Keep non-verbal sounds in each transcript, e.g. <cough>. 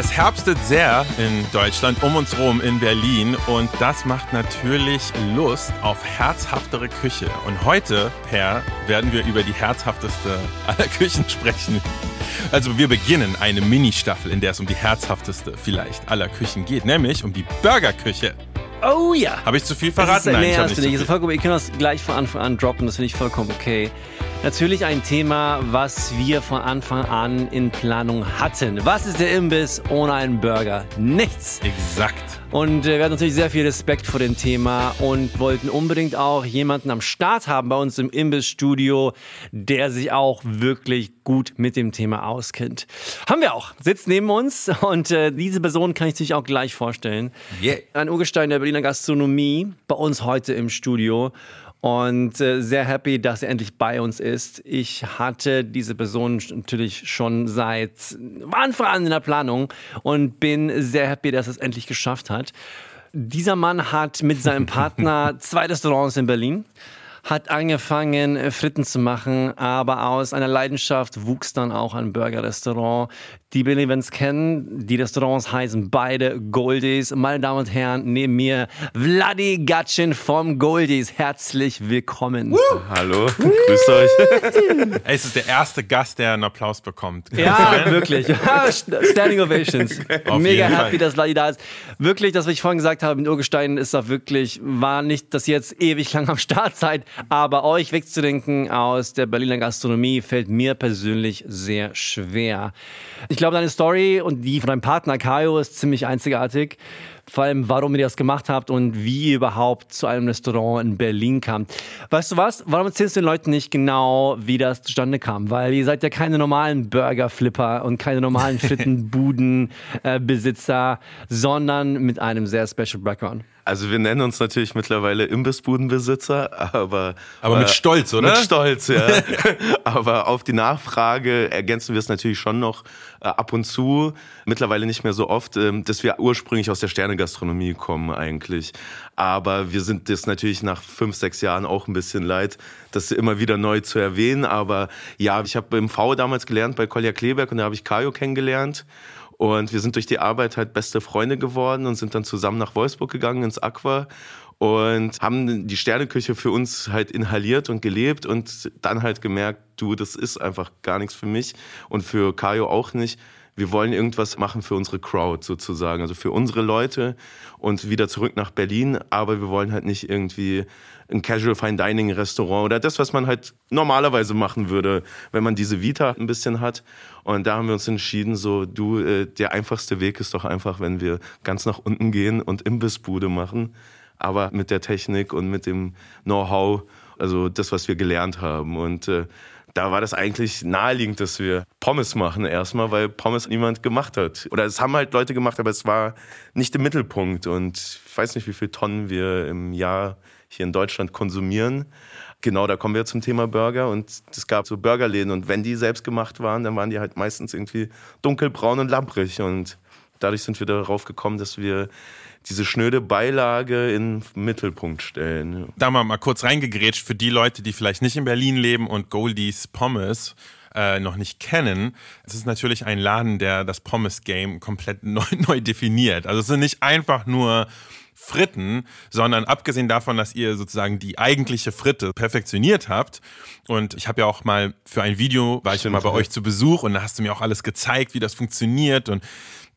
Es herbstet sehr in Deutschland, um uns rum in Berlin und das macht natürlich Lust auf herzhaftere Küche. Und heute, Per, werden wir über die herzhafteste aller <laughs> Küchen sprechen. Also wir beginnen eine Mini-Staffel, in der es um die herzhafteste vielleicht aller Küchen geht, nämlich um die Burgerküche. Oh ja. Habe ich zu viel verraten? Ist, Nein, nee, ich hast nicht du nicht. zu Ist vollkommen, ihr könnt das gleich von Anfang an droppen, das finde ich vollkommen okay. Natürlich ein Thema, was wir von Anfang an in Planung hatten. Was ist der Imbiss ohne einen Burger? Nichts. Exakt. Und äh, wir hatten natürlich sehr viel Respekt vor dem Thema und wollten unbedingt auch jemanden am Start haben bei uns im Imbissstudio, der sich auch wirklich gut mit dem Thema auskennt. Haben wir auch. Sitzt neben uns und äh, diese Person kann ich sich auch gleich vorstellen. Yeah. Ein Urgestein der Berliner Gastronomie bei uns heute im Studio und äh, sehr happy, dass er endlich bei uns ist. Ich hatte diese Person natürlich schon seit Anfang an in der Planung und bin sehr happy, dass er es endlich geschafft hat. Dieser Mann hat mit seinem <laughs> Partner zwei Restaurants in Berlin hat angefangen, Fritten zu machen, aber aus einer Leidenschaft wuchs dann auch ein Burger-Restaurant. Die Berlin-Events kennen, die Restaurants heißen beide Goldies. Meine Damen und Herren, neben mir Vladi Gatschin vom Goldies. Herzlich willkommen. Hallo, grüßt euch. <laughs> Ey, es ist der erste Gast, der einen Applaus bekommt. Ja, wirklich. Standing Ovations. <laughs> Auf Mega happy, Fall. dass Vladi da ist. Wirklich, das, was ich vorhin gesagt habe, mit Urgestein ist da wirklich, war nicht das jetzt ewig lang am Start seid, aber euch wegzudenken aus der Berliner Gastronomie fällt mir persönlich sehr schwer. Ich glaube, deine Story und die von deinem Partner Kayo ist ziemlich einzigartig. Vor allem, warum ihr das gemacht habt und wie ihr überhaupt zu einem Restaurant in Berlin kam. Weißt du was? Warum erzählst du den Leuten nicht genau, wie das zustande kam? Weil ihr seid ja keine normalen Burger-Flipper und keine normalen <laughs> Frittenbuden-Besitzer, sondern mit einem sehr special Background. Also wir nennen uns natürlich mittlerweile Imbissbudenbesitzer, aber Aber mit Stolz, oder? Mit Stolz, ja. <laughs> aber auf die Nachfrage ergänzen wir es natürlich schon noch äh, ab und zu, mittlerweile nicht mehr so oft, ähm, dass wir ursprünglich aus der Sternegastronomie kommen eigentlich. Aber wir sind das natürlich nach fünf, sechs Jahren auch ein bisschen leid, das immer wieder neu zu erwähnen. Aber ja, ich habe im V damals gelernt bei Kolja Kleberg und da habe ich Kajo kennengelernt. Und wir sind durch die Arbeit halt beste Freunde geworden und sind dann zusammen nach Wolfsburg gegangen ins Aqua und haben die Sterneküche für uns halt inhaliert und gelebt und dann halt gemerkt, du, das ist einfach gar nichts für mich und für Kajo auch nicht. Wir wollen irgendwas machen für unsere Crowd sozusagen, also für unsere Leute und wieder zurück nach Berlin, aber wir wollen halt nicht irgendwie ein Casual Fine Dining Restaurant oder das, was man halt normalerweise machen würde, wenn man diese Vita ein bisschen hat. Und da haben wir uns entschieden, so du, äh, der einfachste Weg ist doch einfach, wenn wir ganz nach unten gehen und Imbissbude machen, aber mit der Technik und mit dem Know-how, also das, was wir gelernt haben. Und äh, da war das eigentlich naheliegend, dass wir Pommes machen erstmal, weil Pommes niemand gemacht hat. Oder es haben halt Leute gemacht, aber es war nicht im Mittelpunkt. Und ich weiß nicht, wie viele Tonnen wir im Jahr hier in Deutschland konsumieren. Genau, da kommen wir zum Thema Burger und es gab so Burgerläden und wenn die selbst gemacht waren, dann waren die halt meistens irgendwie dunkelbraun und lamprig und dadurch sind wir darauf gekommen, dass wir diese schnöde Beilage in den Mittelpunkt stellen. Da mal, mal kurz reingegrätscht für die Leute, die vielleicht nicht in Berlin leben und Goldies Pommes äh, noch nicht kennen. Es ist natürlich ein Laden, der das Pommes-Game komplett <laughs> neu, neu definiert. Also es sind nicht einfach nur Fritten, sondern abgesehen davon, dass ihr sozusagen die eigentliche Fritte perfektioniert habt. Und ich habe ja auch mal für ein Video, war ich Stimmt, mal bei ja. euch zu Besuch und da hast du mir auch alles gezeigt, wie das funktioniert und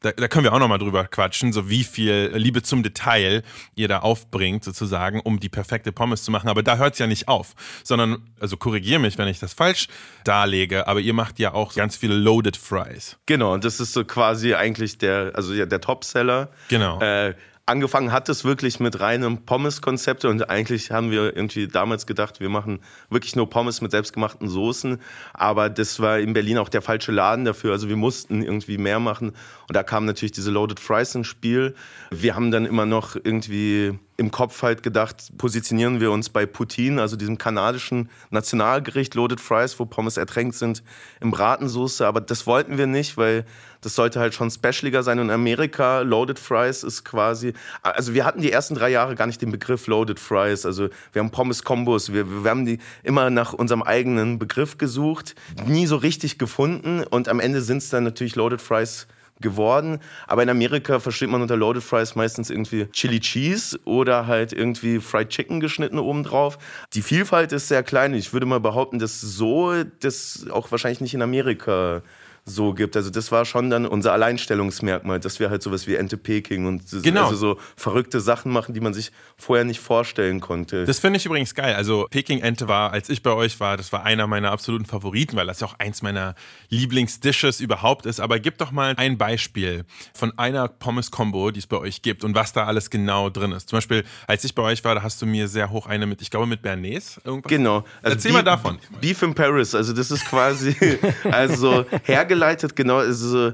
da, da können wir auch nochmal drüber quatschen, so wie viel Liebe zum Detail ihr da aufbringt, sozusagen, um die perfekte Pommes zu machen. Aber da hört es ja nicht auf, sondern, also korrigier mich, wenn ich das falsch darlege, aber ihr macht ja auch ganz viele Loaded Fries. Genau, und das ist so quasi eigentlich der, also ja, der Topseller. Genau. Äh, angefangen hat es wirklich mit reinem Pommes-Konzept und eigentlich haben wir irgendwie damals gedacht, wir machen wirklich nur Pommes mit selbstgemachten Soßen, aber das war in Berlin auch der falsche Laden dafür, also wir mussten irgendwie mehr machen. Und da kamen natürlich diese Loaded Fries ins Spiel. Wir haben dann immer noch irgendwie im Kopf halt gedacht, positionieren wir uns bei Poutine, also diesem kanadischen Nationalgericht Loaded Fries, wo Pommes ertränkt sind in Bratensoße. Aber das wollten wir nicht, weil das sollte halt schon specialiger sein. Und in Amerika, Loaded Fries ist quasi, also wir hatten die ersten drei Jahre gar nicht den Begriff Loaded Fries. Also wir haben Pommes-Kombos, wir, wir haben die immer nach unserem eigenen Begriff gesucht, nie so richtig gefunden. Und am Ende sind es dann natürlich Loaded Fries geworden. Aber in Amerika versteht man unter Loaded Fries meistens irgendwie Chili Cheese oder halt irgendwie Fried Chicken geschnitten obendrauf. Die Vielfalt ist sehr klein. Ich würde mal behaupten, dass so das auch wahrscheinlich nicht in Amerika so gibt. Also das war schon dann unser Alleinstellungsmerkmal, dass wir halt sowas wie Ente Peking und genau. also so verrückte Sachen machen, die man sich vorher nicht vorstellen konnte. Das finde ich übrigens geil. Also Peking-Ente war, als ich bei euch war, das war einer meiner absoluten Favoriten, weil das ja auch eins meiner Lieblingsdishes überhaupt ist. Aber gib doch mal ein Beispiel von einer Pommes-Combo, die es bei euch gibt und was da alles genau drin ist. Zum Beispiel, als ich bei euch war, da hast du mir sehr hoch eine mit, ich glaube mit Bernays irgendwas. Genau. Also Erzähl Beef, mal davon. Beef in Paris, also das ist quasi, <laughs> also hergeleitet hergeleitet, genau, also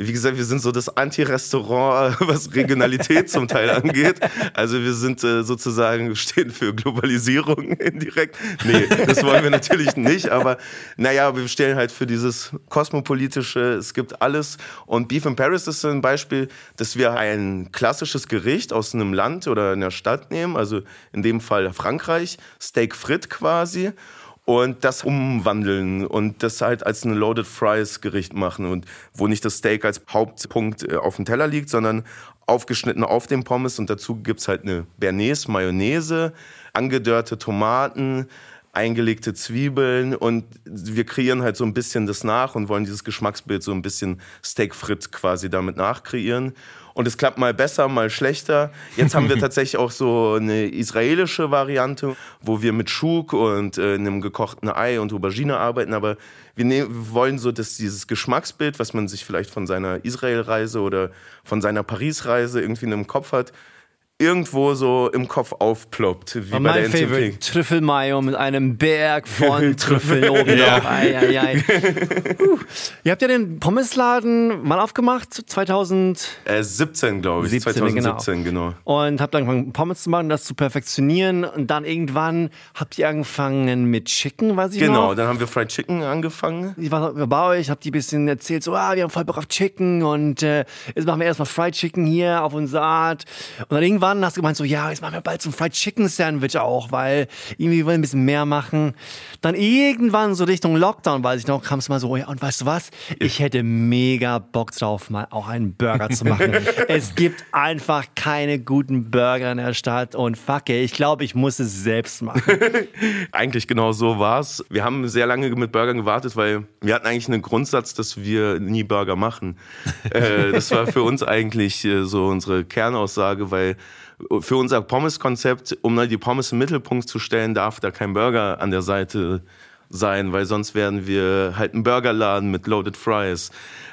wie gesagt, wir sind so das Anti-Restaurant, <laughs> was Regionalität zum Teil angeht. Also wir sind äh, sozusagen, stehen für Globalisierung <laughs> indirekt. Nee, das wollen wir natürlich nicht, aber naja, wir stehen halt für dieses kosmopolitische, es gibt alles. Und Beef in Paris ist ein Beispiel, dass wir ein klassisches Gericht aus einem Land oder einer Stadt nehmen, also in dem Fall Frankreich, Steak frit quasi und das umwandeln und das halt als ein Loaded Fries Gericht machen und wo nicht das Steak als Hauptpunkt äh, auf dem Teller liegt, sondern aufgeschnitten auf dem Pommes und dazu gibt es halt eine Bernays, Mayonnaise, angedörrte Tomaten, eingelegte Zwiebeln und wir kreieren halt so ein bisschen das nach und wollen dieses Geschmacksbild so ein bisschen Steak frit quasi damit nachkreieren. Und es klappt mal besser, mal schlechter. Jetzt haben wir <laughs> tatsächlich auch so eine israelische Variante, wo wir mit Schuk und äh, einem gekochten Ei und Aubergine arbeiten. Aber wir, nehmen, wir wollen so, dass dieses Geschmacksbild, was man sich vielleicht von seiner Israel-Reise oder von seiner Paris-Reise irgendwie in einem Kopf hat, irgendwo so im Kopf aufploppt. Wie bei mein der Favorite, Trüffelmayo mit einem Berg <laughs> von Trüffeln <laughs> oben ja. drauf. Ei, ei, ei. <laughs> uh. Ihr habt ja den Pommesladen mal aufgemacht, 2017, äh, glaube ich. 17, 2017, genau. genau. Und habt angefangen, Pommes zu machen, das zu perfektionieren. Und dann irgendwann habt ihr angefangen mit Chicken, weiß ich genau, noch. Genau, dann haben wir Fried Chicken angefangen. Ich war bei euch, habt die ein bisschen erzählt, so, ah, wir haben voll Bock auf Chicken und äh, jetzt machen wir erstmal Fried Chicken hier auf unsere Art. Und dann irgendwann irgendwann hast du gemeint, so, ja, jetzt machen wir bald so ein Fried Chicken Sandwich auch, weil irgendwie wollen wir ein bisschen mehr machen. Dann irgendwann so Richtung Lockdown, weiß ich noch, kam es mal so, ja, und weißt du was? Ich hätte mega Bock drauf, mal auch einen Burger zu machen. <laughs> es gibt einfach keine guten Burger in der Stadt und fuck, ich glaube, ich muss es selbst machen. <laughs> eigentlich genau so war's. Wir haben sehr lange mit Burgern gewartet, weil wir hatten eigentlich einen Grundsatz, dass wir nie Burger machen. äh, das war für uns eigentlich äh, so unsere Kernaussage, weil für unser Pommes-Konzept, um die Pommes im Mittelpunkt zu stellen, darf da kein Burger an der Seite sein, weil sonst werden wir halt ein Burgerladen mit Loaded Fries.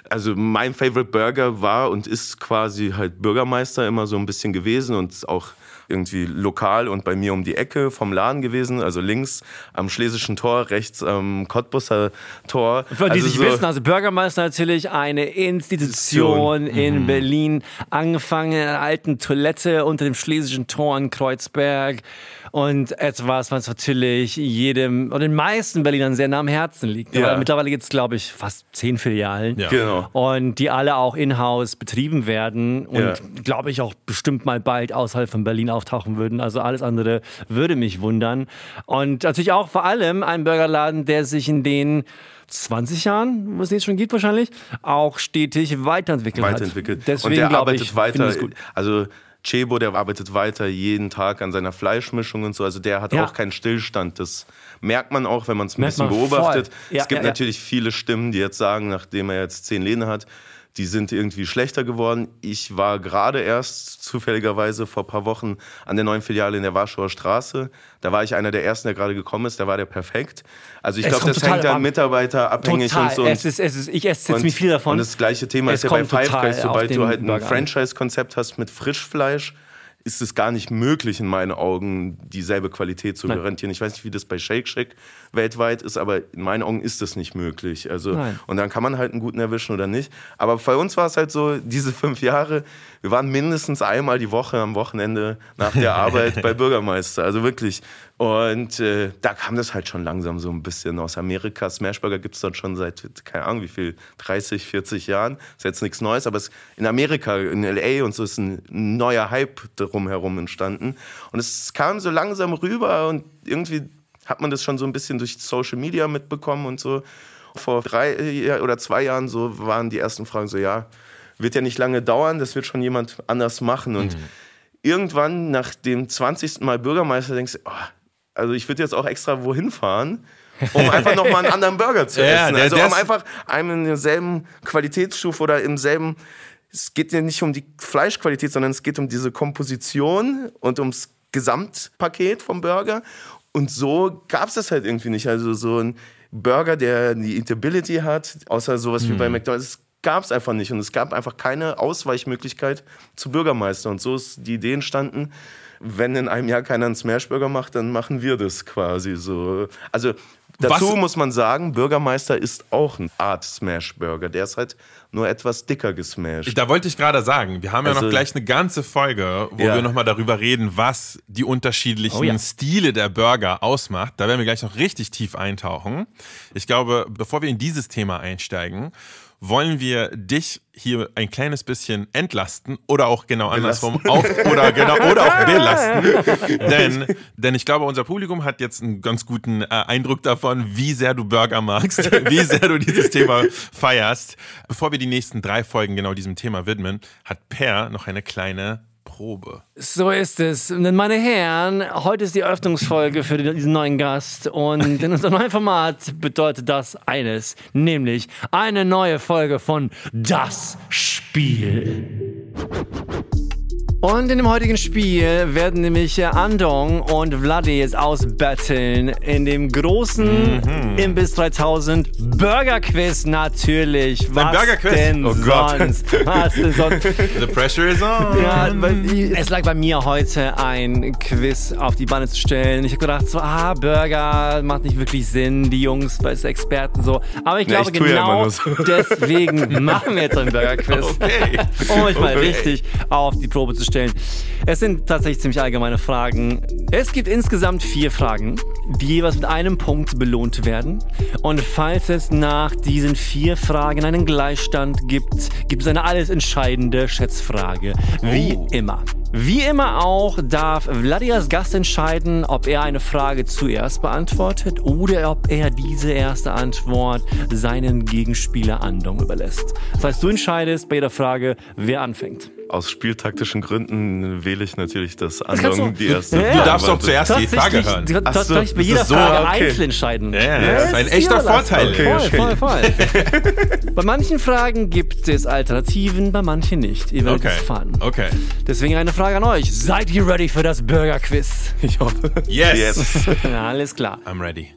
Also mein Favorite Burger war und ist quasi halt Bürgermeister immer so ein bisschen gewesen und auch irgendwie lokal und bei mir um die Ecke vom Laden gewesen, also links am Schlesischen Tor, rechts am Cottbusser Tor. Für die also sich so wissen, also Bürgermeister natürlich eine Institution in mhm. Berlin, angefangen in einer alten Toilette unter dem Schlesischen Tor in Kreuzberg und etwas, was natürlich jedem oder den meisten Berlinern sehr nah am Herzen liegt. Ja. mittlerweile gibt es, glaube ich, fast zehn Filialen. Ja. Genau. Und die alle auch in-house betrieben werden und, ja. glaube ich, auch bestimmt mal bald außerhalb von Berlin auftauchen würden. Also alles andere würde mich wundern. Und natürlich auch vor allem ein Burgerladen, der sich in den 20 Jahren, was es jetzt schon gibt wahrscheinlich, auch stetig weiterentwickelt, weiterentwickelt. hat. Deswegen, und der arbeitet ich, weiter. Also Chebo, der arbeitet weiter jeden Tag an seiner Fleischmischung und so. Also der hat ja. auch keinen Stillstand. Das merkt man auch, wenn man es ein bisschen beobachtet. Ja, es gibt ja, natürlich viele Stimmen, die jetzt sagen, nachdem er jetzt zehn Läden hat, die sind irgendwie schlechter geworden. Ich war gerade erst zufälligerweise vor ein paar Wochen an der neuen Filiale in der Warschauer Straße. Da war ich einer der ersten, der gerade gekommen ist. Da war der perfekt. Also ich glaube, das hängt dann Mitarbeiter abhängig total. und so. Es ist, es ist, ich esse jetzt nicht viel davon. Und das gleiche Thema Es ist ja bei Five Guys, sobald du halt ein. Franchise-Konzept hast mit Frischfleisch, ist es gar nicht möglich, in meinen Augen dieselbe Qualität zu Nein. garantieren. Ich weiß nicht, wie das bei Shake Shack weltweit ist, aber in meinen Augen ist das nicht möglich. Also, Nein. und dann kann man halt einen guten erwischen oder nicht. Aber bei uns war es halt so, diese fünf Jahre, wir waren mindestens einmal die Woche am Wochenende nach der <laughs> Arbeit bei Bürgermeister. Also wirklich. Und äh, da kam das halt schon langsam so ein bisschen aus Amerika. Smashburger gibt es dort schon seit, keine Ahnung wie viel, 30, 40 Jahren. Ist jetzt nichts Neues, aber es, in Amerika, in L.A. und so ist ein neuer Hype drumherum entstanden. Und es kam so langsam rüber und irgendwie hat man das schon so ein bisschen durch Social Media mitbekommen und so. Vor drei äh, oder zwei Jahren so waren die ersten Fragen so, ja, wird ja nicht lange dauern, das wird schon jemand anders machen. Und irgendwann nach dem 20. Mal Bürgermeister denkst du, oh, also ich würde jetzt auch extra wohin fahren, um einfach nochmal einen anderen Burger zu <laughs> Ja, essen. der- Also um einfach einem in derselben Qualitätsstufe oder im selben es geht ja nicht um die Fleischqualität, sondern es geht um diese Komposition und ums Gesamtpaket vom Burger. Und so gab es das halt irgendwie nicht. Also so ein Burger, der die Eatability hat, außer sowas wie bei McDonald's, gab es einfach nicht. Und es gab einfach keine Ausweichmöglichkeit zu Bürgermeister. Und so ist die Idee entstanden, wenn in einem Jahr keiner einen Smashburger macht, dann machen wir das quasi so. Also dazu Was- muss man sagen, Bürgermeister ist auch eine Art Smashburger. Der ist halt nur etwas dicker gesmashed. Da wollte ich gerade sagen, wir haben ja noch Also- gleich eine ganze Folge, wo Ja. wir nochmal darüber reden, was die unterschiedlichen Oh ja. Stile der Burger ausmacht. Da werden wir gleich noch richtig tief eintauchen. Ich glaube, bevor wir in dieses Thema einsteigen, wollen wir dich hier ein kleines bisschen entlasten oder auch genau andersrum auf, oder genau oder auch belasten, <laughs> denn denn ich glaube unser Publikum hat jetzt einen ganz guten äh, Eindruck davon, wie sehr du Burger magst, <laughs> wie sehr du dieses Thema feierst. Bevor wir die nächsten drei Folgen genau diesem Thema widmen, hat Per noch eine kleine Probe. So ist es. Meine Herren, heute ist die Eröffnungsfolge für diesen neuen Gast und in unserem neuen Format bedeutet das eines, nämlich eine neue Folge von Das Spiel. Und in dem heutigen Spiel werden nämlich Andong und Vladi es ausbatteln in dem großen Mhm. Imbiss 3000 Burger Quiz natürlich. Was Burger Quiz? denn Oh Gott. sonst? Was denn sonst? <laughs> The pressure is on. Ja, es lag bei mir heute ein Quiz auf die Beine zu stellen. Ich habe gedacht so, ah, Burger macht nicht wirklich Sinn, die Jungs, weil es Experten so. Aber ich Ja, glaube ich ja immer genau so. deswegen <laughs> machen wir jetzt ein Burger Quiz. Okay. Um euch mal Okay. richtig auf die Probe zu stellen. Es sind tatsächlich ziemlich allgemeine Fragen. Es gibt insgesamt vier Fragen, die jeweils mit einem Punkt belohnt werden. Und falls es nach diesen vier Fragen einen Gleichstand gibt, gibt es eine alles entscheidende Schätzfrage. Wie Oh. immer. Wie immer auch darf Vladi als Gast entscheiden, ob er eine Frage zuerst beantwortet oder ob er diese erste Antwort seinen Gegenspieler Andong überlässt. Das heißt, du entscheidest bei jeder Frage, wer anfängt. Aus spieltaktischen Gründen wähle ich natürlich das du- Andong die erste. Ja, Du darfst doch zuerst die Frage hören. du darfst so, bei das jeder ist so, Frage okay. einzeln entscheiden. Ja, ja, das ist ein echter. Vorteil. Okay, voll, okay. voll, <laughs> voll. bei manchen Fragen gibt es Alternativen, bei manchen nicht. Ihr werdet Okay. es erfahren. Okay. Deswegen eine Frage an euch. Seid ihr ready für das Burger Quiz? Ich hoffe. Yes. Yes. <laughs> Ja, alles klar. I'm ready.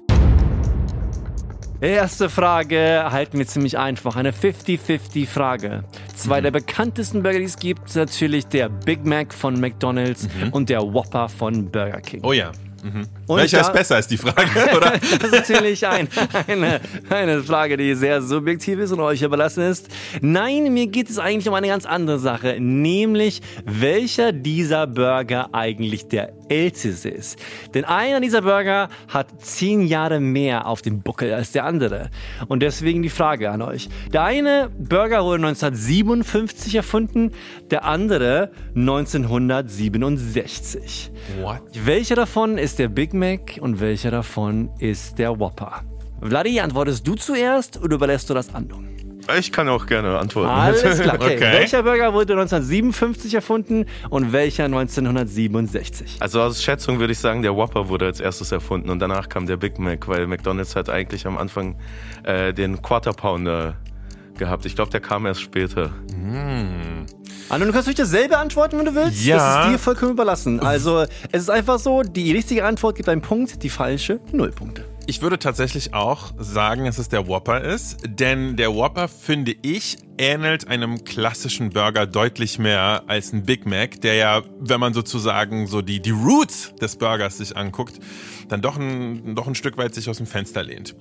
Erste Frage halten wir ziemlich einfach. Eine 50-50-Frage. Zwei der bekanntesten Burger, die es gibt, sind natürlich der Big Mac von McDonald's und der Whopper von Burger King. Oh ja. Mhm. Und Welcher ist besser, ist die Frage, <laughs> oder? Das ist natürlich ein, eine, eine Frage, die sehr subjektiv ist und euch überlassen ist. Nein, mir geht es eigentlich um eine ganz andere Sache, nämlich welcher dieser Burger eigentlich der älteste ist. Denn einer dieser Burger hat zehn Jahre mehr auf dem Buckel als der andere. Und deswegen die Frage an euch. Der eine Burger wurde 1957 erfunden, der andere 1967. What? Welcher davon ist der Big Mac und welcher davon ist der Whopper? Vladi, antwortest du zuerst oder überlässt du das Andung? Ich kann auch gerne antworten. Alles klar. <laughs> Okay. Okay. Welcher Burger wurde 1957 erfunden und welcher 1967? Also aus Schätzung würde ich sagen, der Whopper wurde als erstes erfunden und danach kam der Big Mac, weil McDonald's hat eigentlich am Anfang äh, den Quarter Pounder gehabt. Ich glaube, der kam erst später. Anno, du kannst ruhig dasselbe antworten, wenn du willst. Ja. Das ist dir vollkommen überlassen. Also, es ist einfach so, die richtige Antwort gibt einen Punkt, die falsche null Punkte. Ich würde tatsächlich auch sagen, dass es der Whopper ist, denn der Whopper, finde ich, ähnelt einem klassischen Burger deutlich mehr als ein Big Mac, der ja, wenn man sozusagen so die, die Roots des Burgers sich anguckt, dann doch ein, doch ein Stück weit sich aus dem Fenster lehnt.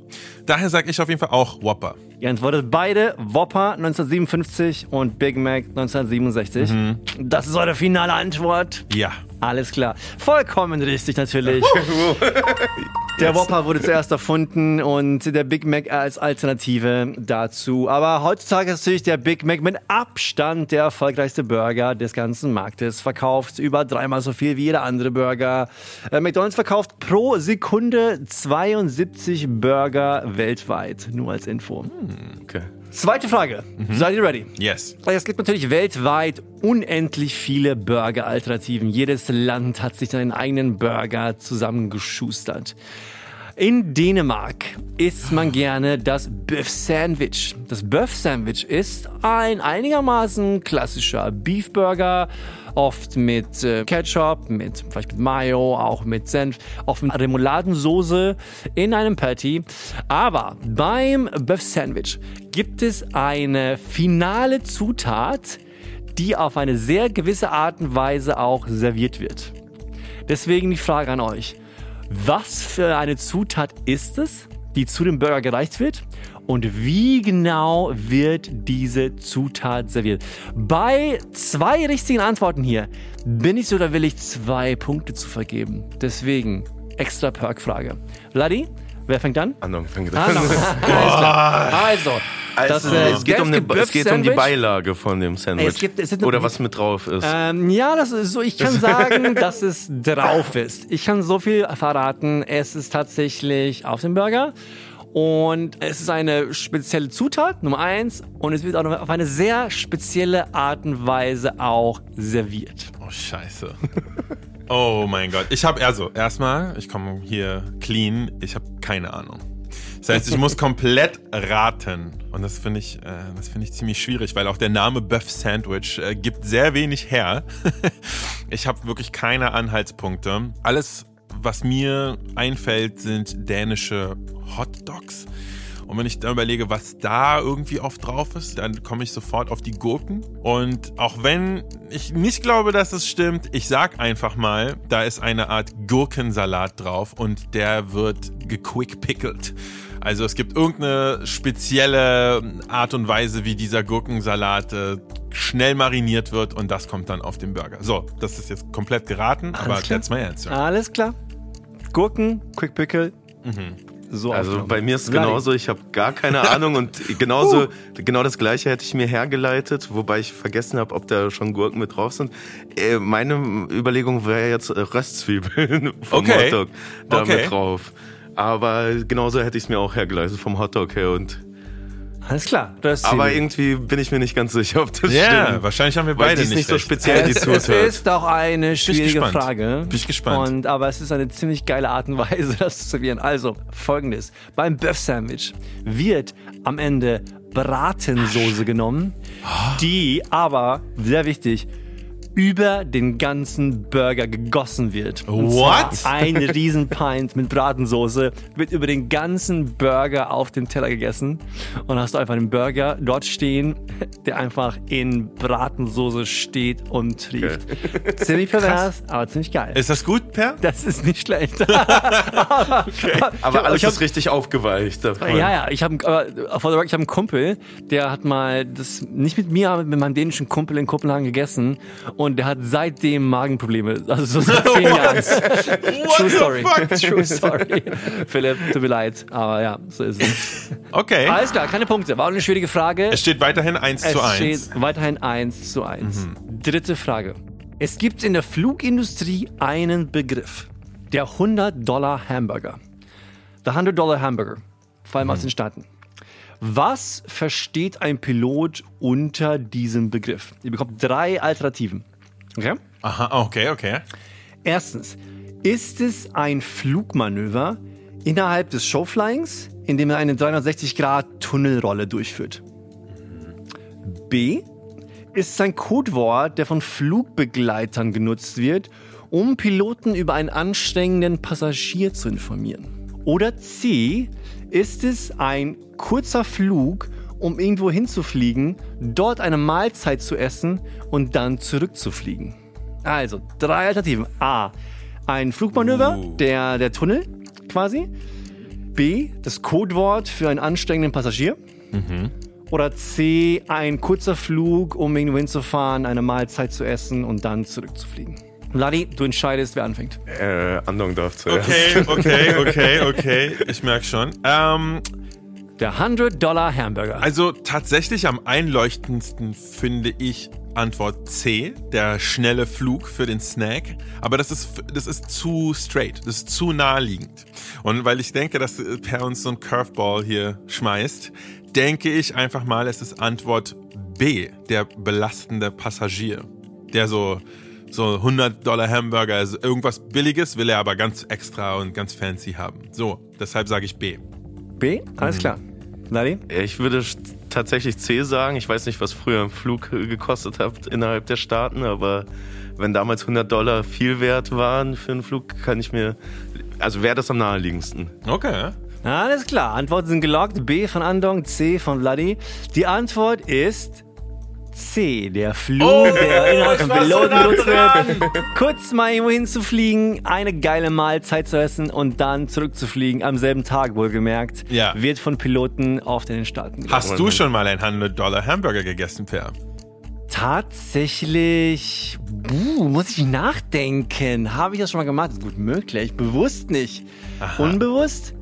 Daher sage ich auf jeden Fall auch Whopper. Ihr antwortet beide Whopper 1957 und Big Mac 1967. Das ist eure finale Antwort. Ja. Alles klar. Vollkommen richtig natürlich. <laughs> Der Whopper wurde zuerst erfunden und der Big Mac als Alternative dazu. Aber heutzutage ist natürlich der Big Mac mit Abstand der erfolgreichste Burger des ganzen Marktes. Verkauft über dreimal so viel wie jeder andere Burger. Äh, McDonald's verkauft pro Sekunde 72 Burger weltweit. Nur als Info. Okay. Zweite Frage. Seid ihr ready? Yes. Es gibt natürlich weltweit unendlich viele Burger-Alternativen. Jedes Land hat sich seinen eigenen Burger zusammengeschustert. In Dänemark isst man gerne das Bœuf Sandwich. Das Bœuf Sandwich ist ein einigermaßen klassischer Beef Burger, oft mit äh, Ketchup, mit vielleicht mit Mayo, auch mit Senf, oft mit Remouladensoße in einem Patty. Aber beim Bœuf Sandwich gibt es eine finale Zutat, die auf eine sehr gewisse Art und Weise auch serviert wird. Deswegen die Frage an euch. Was für eine Zutat ist es, die zu dem Burger gereicht wird? Und wie genau wird diese Zutat serviert? Bei zwei richtigen Antworten hier bin ich so oder will ich zwei Punkte zu vergeben. Deswegen extra Perk-Frage. Vladi, wer fängt an? Andong fängt an. no. <laughs> Alles klar. Also, das, äh, es, geht um eine, es geht um die Sandwich. Beilage von dem Sandwich. Es gibt- es sind- Oder was mit drauf ist. Ähm, ja, das ist so. Ich kann <laughs> sagen, dass es drauf ist. Ich kann so viel verraten. Es ist tatsächlich auf dem Burger. Und es ist eine spezielle Zutat, Nummer eins. Und es wird auch noch auf eine sehr spezielle Art und Weise auch serviert. Oh, scheiße. Oh mein Gott. Ich habe also erstmal, ich komme hier clean, ich habe keine Ahnung. Das heißt, ich muss komplett raten. Und das finde ich, äh, das finde ich ziemlich schwierig, weil auch der Name Bœuf Sandwich äh, gibt sehr wenig her. <laughs> ich habe wirklich keine Anhaltspunkte. Alles, was mir einfällt, sind dänische Hot Dogs. Und wenn ich dann überlege, was da irgendwie oft drauf ist, dann komme ich sofort auf die Gurken. Und auch wenn ich nicht glaube, dass es stimmt, ich sag einfach mal, da ist eine Art Gurkensalat drauf und der wird gequickpickelt. Also es gibt irgendeine spezielle Art und Weise, wie dieser Gurkensalat äh, schnell mariniert wird und das kommt dann auf den Burger. So, das ist jetzt komplett geraten, aber Alles klar. that's my answer. Alles klar. Gurken, Quick Pickle. So Also bei mir ist es genauso, ich habe gar keine <laughs> Ahnung und genauso genau das gleiche hätte ich mir hergeleitet, wobei ich vergessen habe, ob da schon Gurken mit drauf sind. Äh, meine Überlegung wäre jetzt äh, Röstzwiebeln <laughs> vom Okay. Hotdog da Okay. mit drauf. Aber genauso hätte ich es mir auch hergeleitet vom Hotdog her und Alles klar. Das ist aber irgendwie bin ich mir nicht ganz sicher, ob das Ja, stimmt. wahrscheinlich haben wir Weil beide die ist nicht so recht. speziell, die Es, es Zutat. ist auch eine schwierige gespannt. Frage. Bin ich gespannt. Und, aber es ist eine ziemlich geile Art und Weise, <laughs> das zu servieren. Also, folgendes. Beim Bœuf Sandwich wird am Ende Bratensoße genommen, die aber, sehr wichtig, über den ganzen Burger gegossen wird. Und What? Ein riesen Pint mit Bratensoße wird über den ganzen Burger auf dem Teller gegessen. Und hast du einfach einen Burger dort stehen, der einfach in Bratensoße steht und trieft. Ziemlich pervers, aber ziemlich geil. Ist das gut, Per? das ist nicht schlecht. <laughs> Aber alles ich hab- ist richtig aufgeweicht. davon. Ja, ja, ich habe the ich hab einen Kumpel, der hat mal das nicht mit mir, aber mit meinem dänischen Kumpel in Kopenhagen gegessen und der hat seitdem Magenprobleme. Also so seit <laughs> zehn Jahren. True story. <laughs> True story. Philipp, tut mir leid, aber ja, so ist es. Okay. Alles klar, keine Punkte. War auch eine schwierige Frage. Es steht weiterhin 1 Es zu 1. steht weiterhin 1 zu 1. Dritte Frage. Es gibt in der Flugindustrie einen Begriff. Der 100-Dollar-Hamburger. Der 100-Dollar-Hamburger. Vor allem aus den Staaten. Was versteht ein Pilot unter diesem Begriff? Ihr bekommt drei Alternativen. Okay? Aha, okay, okay. Erstens, ist es ein Flugmanöver innerhalb des Showflyings, in dem er eine 360-Grad-Tunnelrolle durchführt? B ist ein Codewort, der von Flugbegleitern genutzt wird, um Piloten über einen anstrengenden Passagier zu informieren. Oder C ist es ein kurzer Flug, um irgendwo hinzufliegen, dort eine Mahlzeit zu essen und dann zurückzufliegen. Also, drei Alternativen. A. Ein Flugmanöver, Uh. der, der Tunnel quasi. B. Das Codewort für einen anstrengenden Passagier. Oder C. Ein kurzer Flug, um irgendwo hinzufahren, eine Mahlzeit zu essen und dann zurückzufliegen. Ladi, du entscheidest, wer anfängt. Äh, Andong darf zuerst. Okay, okay, okay, okay. <laughs> Ich merke schon. Ähm, Der 100-Dollar-Hamburger. also tatsächlich am einleuchtendsten finde ich Antwort C, der schnelle Flug für den Snack. Aber das ist, das ist zu straight, das ist zu naheliegend. Und weil ich denke, dass Per uns so ein Curveball hier schmeißt, denke ich einfach mal, es ist Antwort B, der belastende Passagier. Der so, so 100 Dollar Hamburger, also irgendwas Billiges will er aber ganz extra und ganz fancy haben. So, deshalb sage ich B. B, alles klar. Ladi? Ja, Ich würde tatsächlich C sagen. Ich weiß nicht, was früher ein Flug gekostet hat innerhalb der Staaten, aber wenn damals 100 Dollar viel wert waren für einen Flug, kann ich mir. Also wäre das am naheliegendsten. Okay. Alles klar, Antworten sind gelockt. B von Andong, C von Vladi. Die Antwort ist C, der Flug, der innerhalb von Oh, was Piloten. Kurz mal irgendwo hinzufliegen, eine geile Mahlzeit zu essen und dann zurückzufliegen, am selben Tag wohlgemerkt, Ja. wird von Piloten oft in den Staaten gemacht. Hast du schon mal einen 100 Dollar Hamburger gegessen, Per? Tatsächlich, buh, muss ich nachdenken. Habe ich das schon mal gemacht? Ist gut möglich. Bewusst nicht. Unbewusst?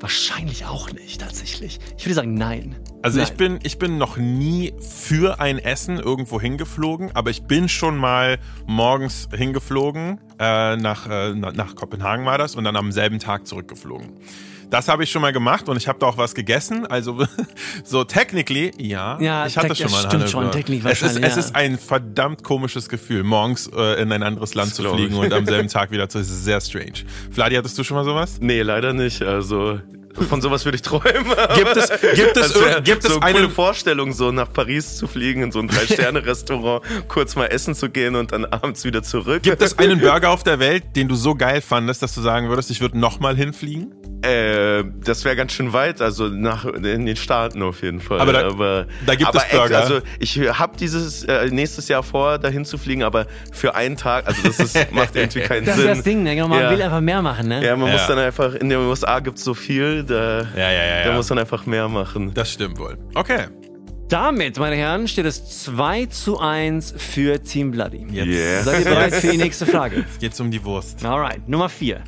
Wahrscheinlich auch nicht, tatsächlich. Ich würde sagen, nein. Also nein. ich bin, ich bin noch nie für ein Essen irgendwo hingeflogen, aber ich bin schon mal morgens hingeflogen, äh, nach, äh, na- nach Kopenhagen war das, und dann am selben Tag zurückgeflogen. Das habe ich schon mal gemacht und ich habe da auch was gegessen. Also <laughs> so technically, ja. Ja, ich hatte tech- schon mal ja, einen stimmt 100 schon, technically es ist, wahrscheinlich, es ja. ist ein verdammt komisches Gefühl, morgens äh, in ein anderes Land Das zu fliegen ich. und am selben <laughs> Tag wieder zu. Es ist sehr strange. Vladi, hattest du schon mal sowas? Nee, leider nicht. Also von sowas würde ich träumen. <laughs> Gibt es, gibt es, Das ir- gibt es so eine coole Vorstellung, so nach Paris zu fliegen, in so ein Drei-Sterne-Restaurant, <laughs> kurz mal essen zu gehen und dann abends wieder zurück. Gibt es einen <laughs> Burger auf der Welt, den du so geil fandest, dass du sagen würdest, ich würde nochmal hinfliegen? Äh, das wäre ganz schön weit, also nach in den Staaten auf jeden Fall. Aber da- da gibt aber es Burger. Also ich habe dieses äh, nächstes Jahr vor, dahin zu fliegen, aber für einen Tag, also das ist, macht irgendwie keinen Das ist Sinn. das Ding, ne? Man Ja. will einfach mehr machen, ne? Ja, man Ja. muss dann einfach, in den USA gibt es so viel, da, Ja, ja, ja, da muss man einfach mehr machen. Das stimmt wohl. Okay. Damit, meine Herren, steht es 2 zu 1 für Team Bloody. Jetzt Yeah. Seid ihr bereit für die nächste Frage? geht's um die Wurst. Alright, Nummer 4.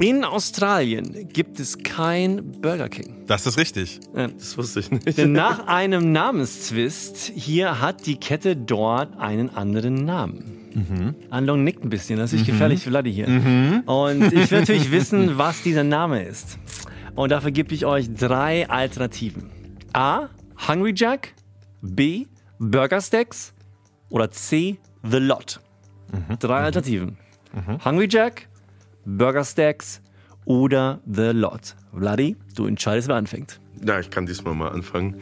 In Australien gibt es kein Burger King. Das ist richtig. Das wusste ich nicht. Denn nach einem Namenszwist hier hat die Kette dort einen anderen Namen. Andong nickt ein bisschen, das ist gefährlich für Vladi hier. Und ich will natürlich <laughs> wissen, was dieser Name ist. Und dafür gebe ich euch drei Alternativen. A. Hungry Jack. B. Burger Stacks. Oder C. The Lot. Drei Alternativen. Hungry Jack, Burger Stacks oder The Lot. Vladi, du entscheidest, wer anfängt. Ja, ich kann diesmal mal anfangen.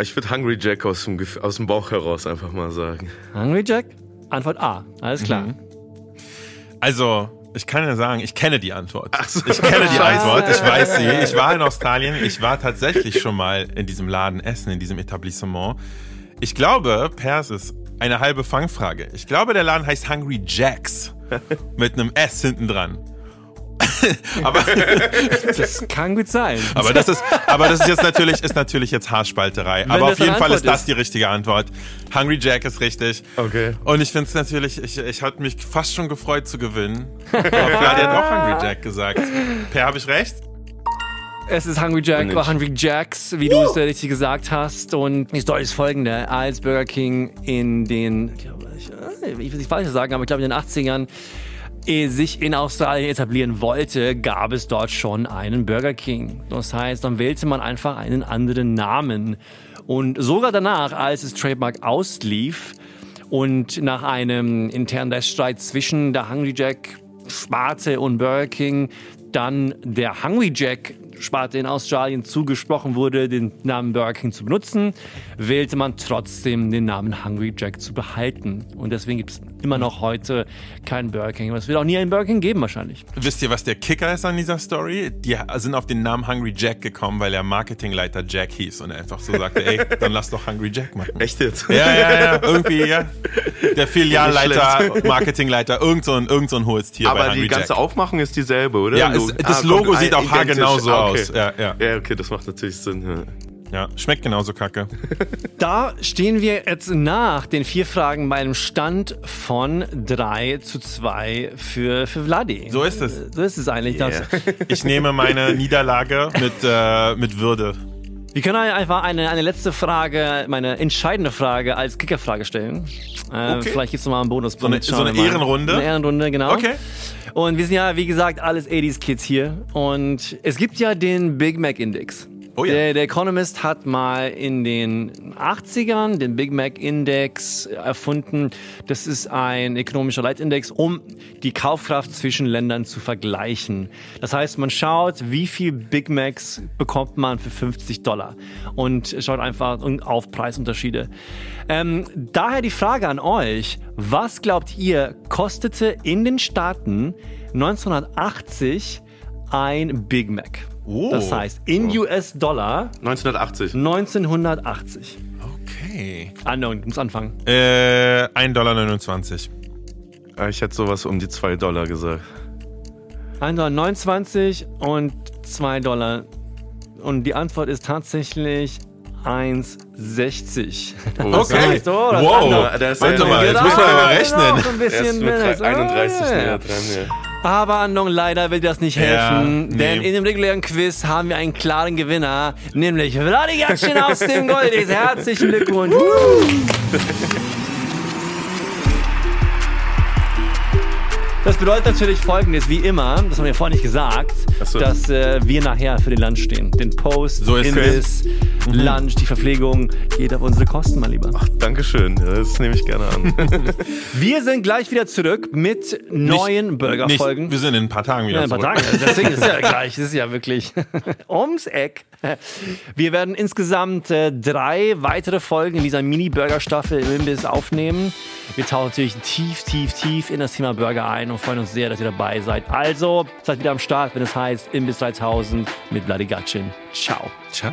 Ich würde Hungry Jack aus dem, aus dem Bauch heraus einfach mal sagen. Hungry Jack? Antwort A. Alles klar. Also, ich kann ja sagen, ich kenne die Antwort. Ich kenne die Antwort, ich weiß sie. Ich war in Australien, ich war tatsächlich schon mal in diesem Laden essen, in diesem Etablissement. Ich glaube, Pers ist eine halbe Fangfrage. Ich glaube, der Laden heißt Hungry Jacks. <laughs> Mit einem S hinten dran. <laughs> aber, <laughs> Das kann gut sein. aber das ist, aber das ist jetzt natürlich, ist natürlich jetzt Haarspalterei. aber das auf jeden Fall ist das ist. die richtige Antwort. Hungry Jack ist richtig. Okay. Und ich finde es natürlich, ich, ich hatte mich fast schon gefreut zu gewinnen. Aber Vladi hat auch Hungry Jack gesagt. Per, habe ich recht? Es ist Hungry Jack oder Hungry Jacks, wie du es richtig gesagt hast. Und die Story ist folgende. Als Burger King in den, ich, äh, ich will nicht falsch sagen, aber ich glaube in den 80ern eh, sich in Australien etablieren wollte, gab es dort schon einen Burger King. Das heißt, dann wählte man einfach einen anderen Namen. Und sogar danach, als das Trademark auslief und nach einem internen Rechtsstreit zwischen der Hungry Jack Sparte und Burger King dann der Hungry Jack Sparte in Australien zugesprochen wurde, den Namen Burger King zu benutzen, wählte man trotzdem den Namen Hungry Jack zu behalten. Und deswegen gibt es immer noch heute keinen Burger King. Aber es wird auch nie einen Burger King geben wahrscheinlich. Wisst ihr, was der Kicker ist an dieser Story? Die sind auf den Namen Hungry Jack gekommen, weil der Marketingleiter Jack hieß und er einfach so sagte, ey, <laughs> dann lass doch Hungry Jack machen. Echt jetzt? Ja, ja, ja, irgendwie, ja. Der Filialleiter, Marketingleiter, irgend so ein, irgend so ein hohes Tier bei Aber Hungry die ganze Jack. Aufmachung ist dieselbe, oder? Ja, es- das kommt Logo sieht auch haargenau so Ah, okay. Aus. Ja, ja. Ja, okay, das macht natürlich Sinn. Ja. Ja, schmeckt genauso kacke. <laughs> Da stehen wir jetzt nach den vier Fragen bei einem Stand von 3 zu 2 für, für Vladi. So ist es. So ist es eigentlich. Das, <laughs> Ich nehme meine Niederlage mit, äh, mit Würde. Wir können einfach eine, eine letzte Frage, meine entscheidende Frage als Kickerfrage stellen. Äh, Okay. Vielleicht gibt's noch mal einen Bonuspunkt. So eine- so eine. Ehrenrunde? Eine Ehrenrunde, genau. Okay. Und wir sind ja, wie gesagt, alles 80s-Kids hier. Und es gibt ja den Big Mac Index. Oh ja. der, der Economist hat mal in den 80ern den Big Mac Index erfunden. Das ist ein ökonomischer Leitindex, um die Kaufkraft zwischen Ländern zu vergleichen. Das heißt, man schaut, wie viel Big Macs bekommt man für 50 Dollar und schaut einfach auf Preisunterschiede. Ähm, daher die Frage an euch, was glaubt ihr, kostete in den Staaten 1980 ein Big Mac? Oh. Das heißt, in US-Dollar 1980. 1980. Okay. Andong, du musst anfangen. Äh, 1,29 Dollar. Ah, Ich hätte sowas um die 2 Dollar gesagt. 1,29 Dollar und 2 Dollar. Und die Antwort ist tatsächlich 1,60. Okay. reicht, oh, das wow. Warte mal, jetzt müssen wir mal genau, rechnen. so ein bisschen Erst mit mindestens. 31 Ah, ja. näher dran. Ja. Aber Andong, leider will das nicht Ja, helfen, nee. denn in dem regulären Quiz haben wir einen klaren Gewinner, nämlich Vladigatschin aus dem Goldies. Herzlichen Glückwunsch. <laughs> Das bedeutet natürlich folgendes, wie immer, das haben wir vorhin nicht gesagt, Ach so. dass äh, wir nachher für den Lunch stehen. Den Post, So ist Imbiss, Lunch, die Verpflegung, geht auf unsere Kosten, mein Lieber. Dankeschön. Ja, Das nehme ich gerne an. <laughs> Wir sind gleich wieder zurück mit neuen Burgerfolgen. wir sind in ein paar Tagen wieder Ja, ein paar zurück. Tage. Deswegen ist ja <laughs> gleich. Das ist ja wirklich <laughs> ums Eck. <laughs> Wir werden insgesamt äh, drei weitere Folgen in dieser Mini-Burger-Staffel im Imbiss aufnehmen. Wir tauchen natürlich tief, tief, tief in das Thema Burger ein und freuen uns sehr, dass ihr dabei seid. Also, seid wieder am Start, wenn es heißt Imbiss 3000 mit Bloody Gatchin. Ciao. Ciao.